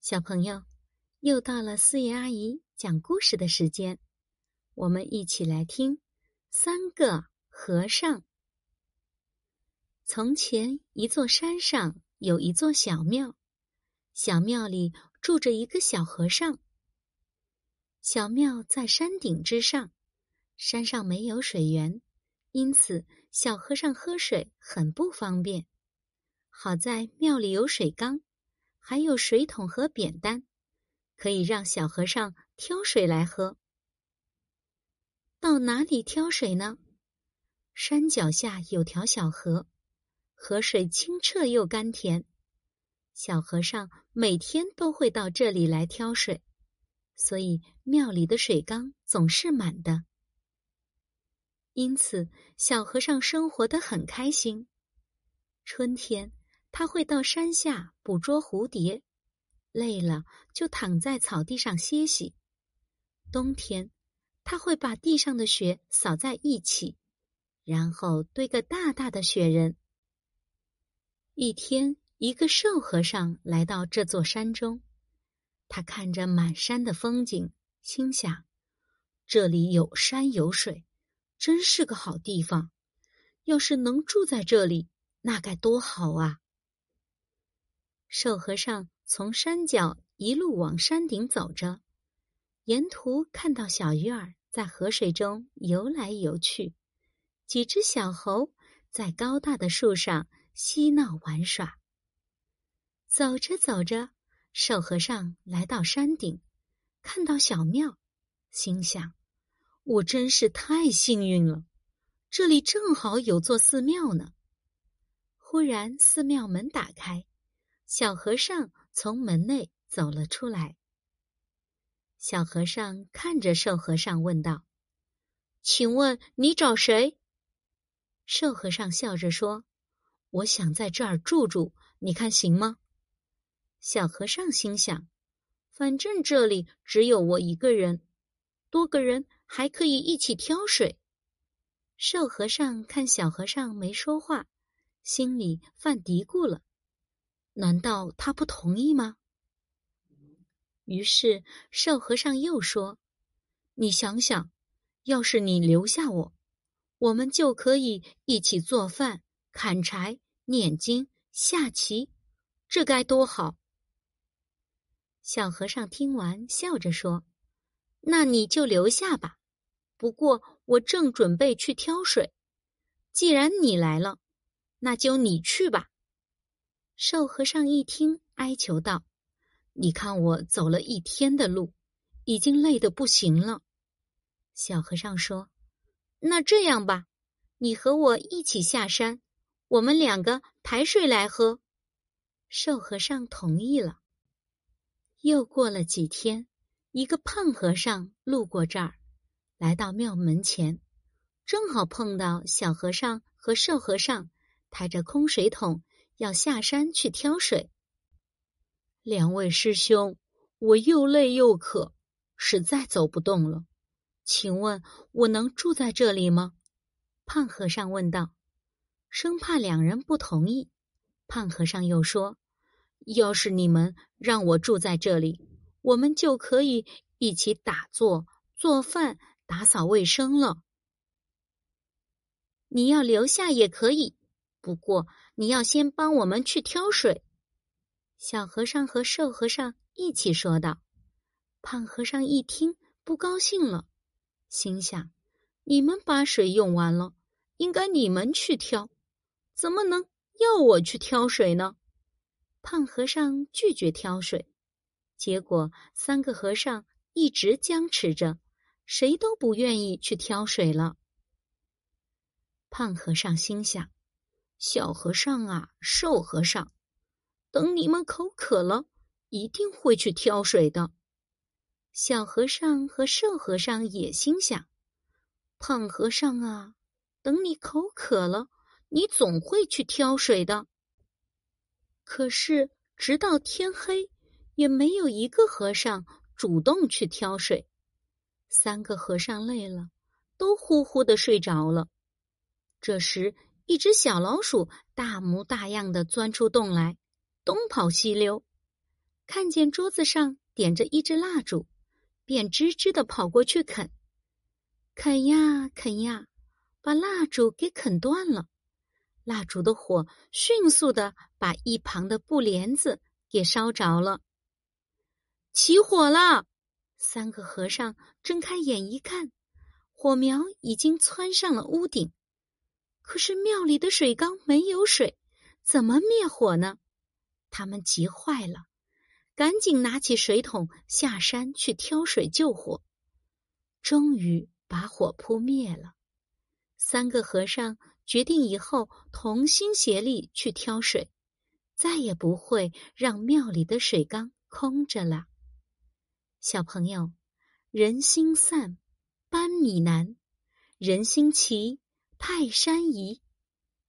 小朋友，又到了四叶阿姨讲故事的时间，我们一起来听《三个和尚》。从前，一座山上有一座小庙，小庙里住着一个小和尚。小庙在山顶之上，山上没有水源，因此小和尚喝水很不方便。好在庙里有水缸。还有水桶和扁担，可以让小和尚挑水来喝。到哪里挑水呢？山脚下有条小河，河水清澈又甘甜。小和尚每天都会到这里来挑水，所以庙里的水缸总是满的。因此，小和尚生活的很开心。春天。他会到山下捕捉蝴蝶，累了就躺在草地上歇息。冬天，他会把地上的雪扫在一起，然后堆个大大的雪人。一天，一个瘦和尚来到这座山中，他看着满山的风景，心想：这里有山有水，真是个好地方。要是能住在这里，那该多好啊！瘦和尚从山脚一路往山顶走着，沿途看到小鱼儿在河水中游来游去，几只小猴在高大的树上嬉闹玩耍。走着走着，瘦和尚来到山顶，看到小庙，心想：“我真是太幸运了，这里正好有座寺庙呢。”忽然，寺庙门打开。小和尚从门内走了出来。小和尚看着瘦和尚问道：“请问你找谁？”瘦和尚笑着说：“我想在这儿住住，你看行吗？”小和尚心想：“反正这里只有我一个人，多个人还可以一起挑水。”瘦和尚看小和尚没说话，心里犯嘀咕了。难道他不同意吗？于是瘦和尚又说：“你想想，要是你留下我，我们就可以一起做饭、砍柴、念经、下棋，这该多好！”小和尚听完，笑着说：“那你就留下吧。不过我正准备去挑水，既然你来了，那就你去吧。”瘦和尚一听，哀求道：“你看我走了一天的路，已经累得不行了。”小和尚说：“那这样吧，你和我一起下山，我们两个抬水来喝。”瘦和尚同意了。又过了几天，一个胖和尚路过这儿，来到庙门前，正好碰到小和尚和瘦和尚抬着空水桶。要下山去挑水。两位师兄，我又累又渴，实在走不动了，请问我能住在这里吗？胖和尚问道。生怕两人不同意，胖和尚又说：“要是你们让我住在这里，我们就可以一起打坐、做饭、打扫卫生了。你要留下也可以。”不过，你要先帮我们去挑水。”小和尚和瘦和尚一起说道。胖和尚一听，不高兴了，心想：“你们把水用完了，应该你们去挑，怎么能要我去挑水呢？”胖和尚拒绝挑水，结果三个和尚一直僵持着，谁都不愿意去挑水了。胖和尚心想。小和尚啊，瘦和尚，等你们口渴了，一定会去挑水的。小和尚和瘦和尚也心想：胖和尚啊，等你口渴了，你总会去挑水的。可是直到天黑，也没有一个和尚主动去挑水。三个和尚累了，都呼呼的睡着了。这时。一只小老鼠大模大样的钻出洞来，东跑西溜。看见桌子上点着一支蜡烛，便吱吱的跑过去啃，啃呀啃呀，把蜡烛给啃断了。蜡烛的火迅速的把一旁的布帘子给烧着了，起火了！三个和尚睁开眼一看，火苗已经窜上了屋顶。可是庙里的水缸没有水，怎么灭火呢？他们急坏了，赶紧拿起水桶下山去挑水救火。终于把火扑灭了。三个和尚决定以后同心协力去挑水，再也不会让庙里的水缸空着了。小朋友，人心散，搬米难；人心齐。泰山移，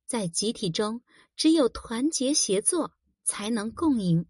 在集体中，只有团结协作，才能共赢。